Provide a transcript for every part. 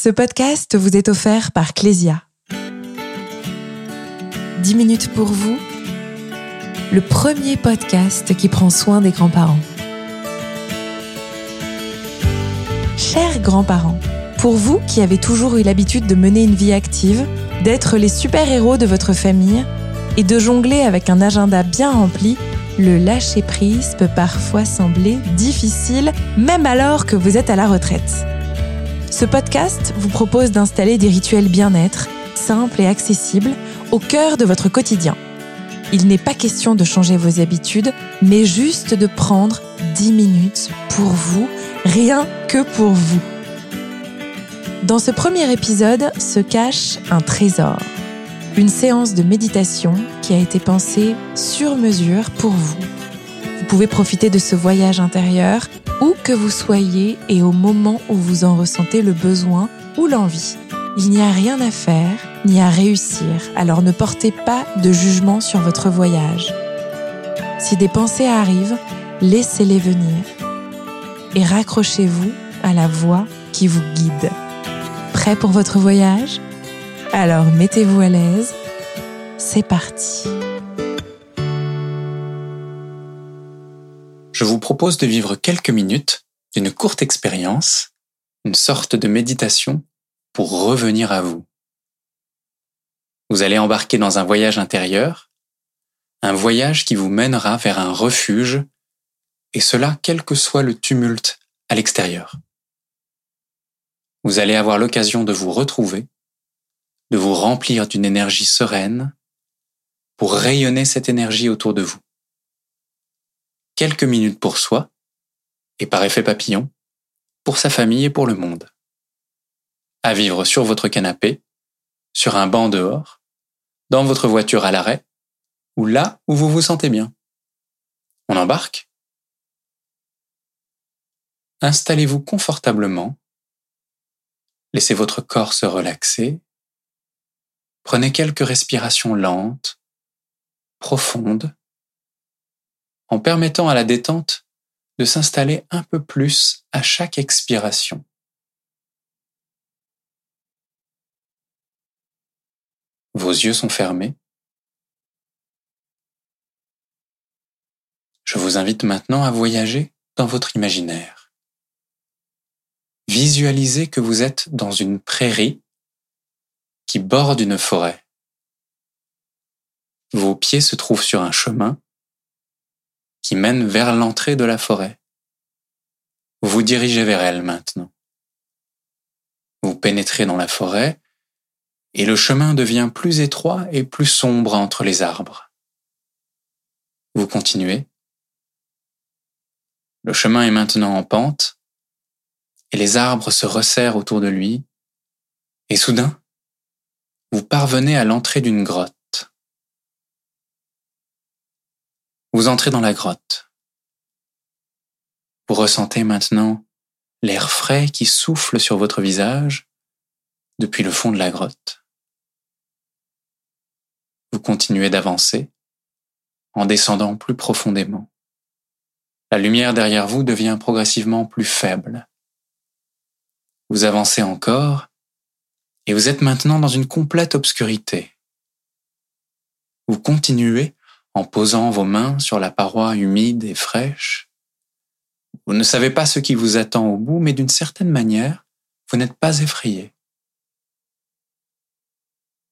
Ce podcast vous est offert par Clésia. 10 minutes pour vous, le premier podcast qui prend soin des grands-parents. Chers grands-parents, pour vous qui avez toujours eu l'habitude de mener une vie active, d'être les super-héros de votre famille et de jongler avec un agenda bien rempli, le lâcher-prise peut parfois sembler difficile, même alors que vous êtes à la retraite. Ce podcast vous propose d'installer des rituels bien-être, simples et accessibles, au cœur de votre quotidien. Il n'est pas question de changer vos habitudes, mais juste de prendre 10 minutes pour vous, rien que pour vous. Dans ce premier épisode se cache un trésor, une séance de méditation qui a été pensée sur mesure pour vous. Vous pouvez profiter de ce voyage intérieur où que vous soyez et au moment où vous en ressentez le besoin ou l'envie. Il n'y a rien à faire ni à réussir, alors ne portez pas de jugement sur votre voyage. Si des pensées arrivent, laissez-les venir et raccrochez-vous à la voix qui vous guide. Prêt pour votre voyage? Alors mettez-vous à l'aise. C'est parti. Je vous propose de vivre quelques minutes d'une courte expérience, une sorte de méditation pour revenir à vous. Vous allez embarquer dans un voyage intérieur, un voyage qui vous mènera vers un refuge, et cela quel que soit le tumulte à l'extérieur. Vous allez avoir l'occasion de vous retrouver, de vous remplir d'une énergie sereine, pour rayonner cette énergie autour de vous quelques minutes pour soi, et par effet papillon, pour sa famille et pour le monde. À vivre sur votre canapé, sur un banc dehors, dans votre voiture à l'arrêt, ou là où vous vous sentez bien. On embarque Installez-vous confortablement, laissez votre corps se relaxer, prenez quelques respirations lentes, profondes, en permettant à la détente de s'installer un peu plus à chaque expiration. Vos yeux sont fermés. Je vous invite maintenant à voyager dans votre imaginaire. Visualisez que vous êtes dans une prairie qui borde une forêt. Vos pieds se trouvent sur un chemin qui mène vers l'entrée de la forêt. Vous vous dirigez vers elle maintenant. Vous pénétrez dans la forêt et le chemin devient plus étroit et plus sombre entre les arbres. Vous continuez. Le chemin est maintenant en pente et les arbres se resserrent autour de lui et soudain, vous parvenez à l'entrée d'une grotte. Vous entrez dans la grotte. Vous ressentez maintenant l'air frais qui souffle sur votre visage depuis le fond de la grotte. Vous continuez d'avancer en descendant plus profondément. La lumière derrière vous devient progressivement plus faible. Vous avancez encore et vous êtes maintenant dans une complète obscurité. Vous continuez en posant vos mains sur la paroi humide et fraîche. Vous ne savez pas ce qui vous attend au bout, mais d'une certaine manière, vous n'êtes pas effrayé.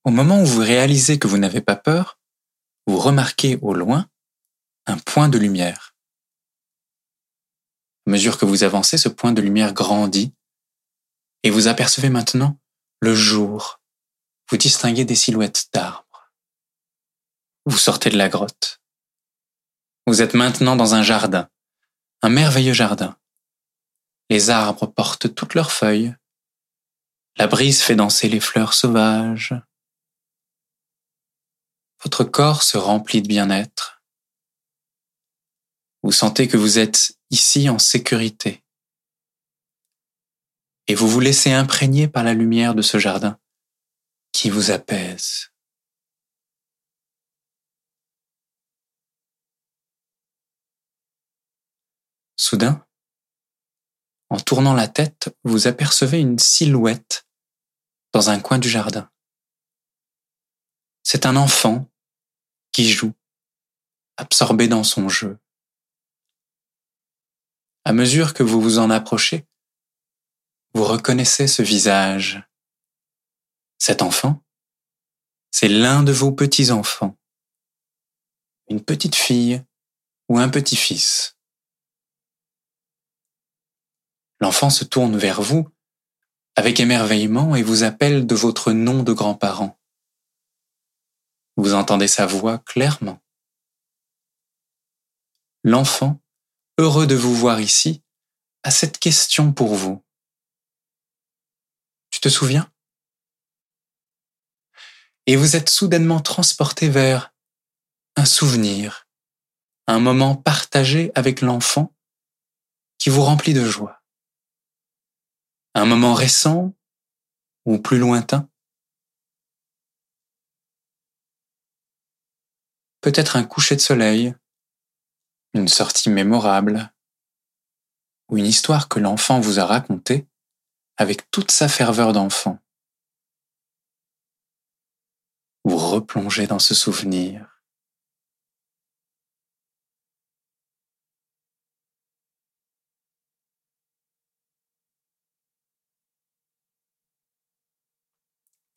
Au moment où vous réalisez que vous n'avez pas peur, vous remarquez au loin un point de lumière. À mesure que vous avancez, ce point de lumière grandit et vous apercevez maintenant le jour. Vous distinguez des silhouettes d'arbres. Vous sortez de la grotte. Vous êtes maintenant dans un jardin, un merveilleux jardin. Les arbres portent toutes leurs feuilles. La brise fait danser les fleurs sauvages. Votre corps se remplit de bien-être. Vous sentez que vous êtes ici en sécurité. Et vous vous laissez imprégner par la lumière de ce jardin qui vous apaise. Soudain, en tournant la tête, vous apercevez une silhouette dans un coin du jardin. C'est un enfant qui joue, absorbé dans son jeu. À mesure que vous vous en approchez, vous reconnaissez ce visage. Cet enfant, c'est l'un de vos petits-enfants, une petite fille ou un petit-fils. L'enfant se tourne vers vous avec émerveillement et vous appelle de votre nom de grands-parents. Vous entendez sa voix clairement. L'enfant, heureux de vous voir ici, a cette question pour vous. Tu te souviens? Et vous êtes soudainement transporté vers un souvenir, un moment partagé avec l'enfant qui vous remplit de joie. Un moment récent ou plus lointain? Peut-être un coucher de soleil, une sortie mémorable, ou une histoire que l'enfant vous a racontée avec toute sa ferveur d'enfant. Vous replongez dans ce souvenir.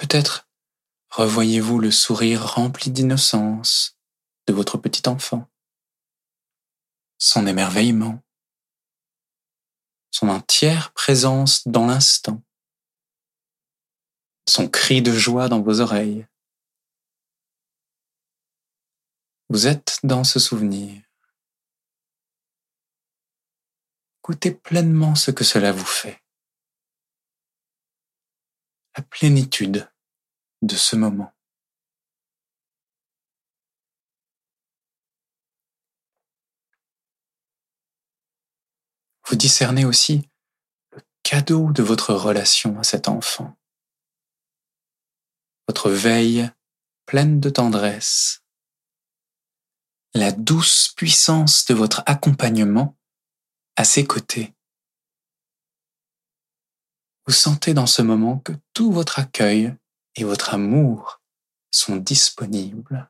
Peut-être revoyez-vous le sourire rempli d'innocence de votre petit enfant, son émerveillement, son entière présence dans l'instant, son cri de joie dans vos oreilles. Vous êtes dans ce souvenir. Goûtez pleinement ce que cela vous fait. La plénitude de ce moment. vous discernez aussi le cadeau de votre relation à cet enfant, votre veille pleine de tendresse, la douce puissance de votre accompagnement à ses côtés. Vous sentez dans ce moment que tout votre accueil et votre amour sont disponibles.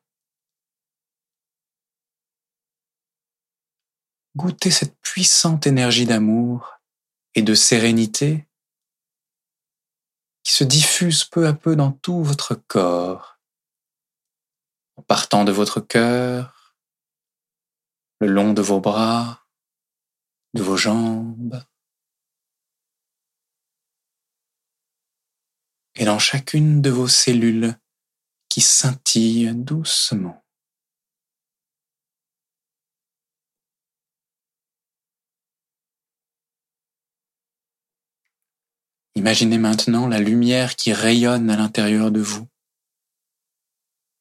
Goûtez cette puissante énergie d'amour et de sérénité qui se diffuse peu à peu dans tout votre corps, en partant de votre cœur, le long de vos bras, de vos jambes, et dans chacune de vos cellules qui scintillent doucement. Imaginez maintenant la lumière qui rayonne à l'intérieur de vous,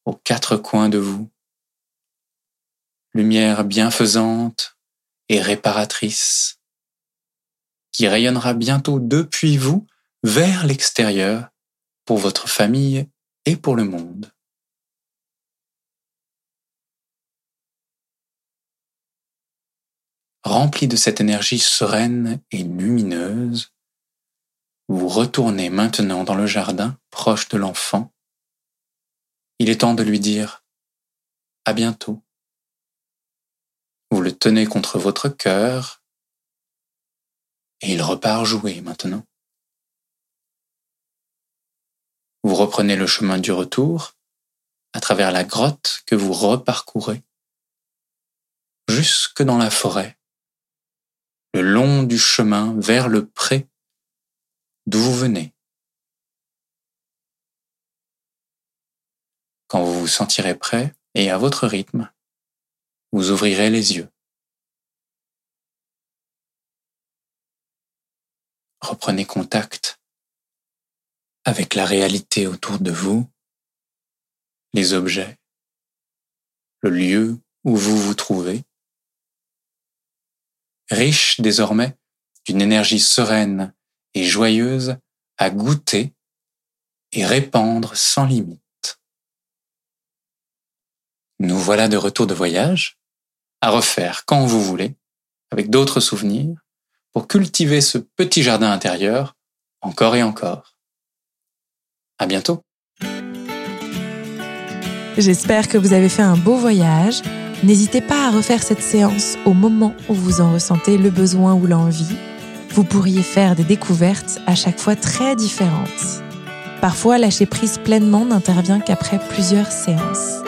aux quatre coins de vous. Lumière bienfaisante et réparatrice, qui rayonnera bientôt depuis vous vers l'extérieur pour votre famille et pour le monde. Rempli de cette énergie sereine et lumineuse, vous retournez maintenant dans le jardin proche de l'enfant. Il est temps de lui dire à bientôt. Vous le tenez contre votre cœur et il repart jouer maintenant. Vous reprenez le chemin du retour à travers la grotte que vous reparcourez jusque dans la forêt, le long du chemin vers le pré d'où vous venez. Quand vous vous sentirez prêt et à votre rythme, vous ouvrirez les yeux. Reprenez contact avec la réalité autour de vous, les objets, le lieu où vous vous trouvez, riche désormais d'une énergie sereine et joyeuse à goûter et répandre sans limite. Nous voilà de retour de voyage, à refaire quand vous voulez, avec d'autres souvenirs, pour cultiver ce petit jardin intérieur encore et encore. À bientôt. J'espère que vous avez fait un beau voyage. N'hésitez pas à refaire cette séance au moment où vous en ressentez le besoin ou l'envie. Vous pourriez faire des découvertes à chaque fois très différentes. Parfois, lâcher prise pleinement n'intervient qu'après plusieurs séances.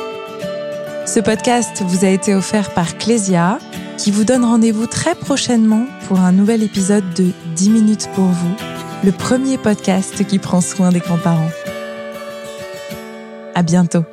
Ce podcast vous a été offert par Clésia, qui vous donne rendez-vous très prochainement pour un nouvel épisode de 10 minutes pour vous, le premier podcast qui prend soin des grands-parents. À bientôt.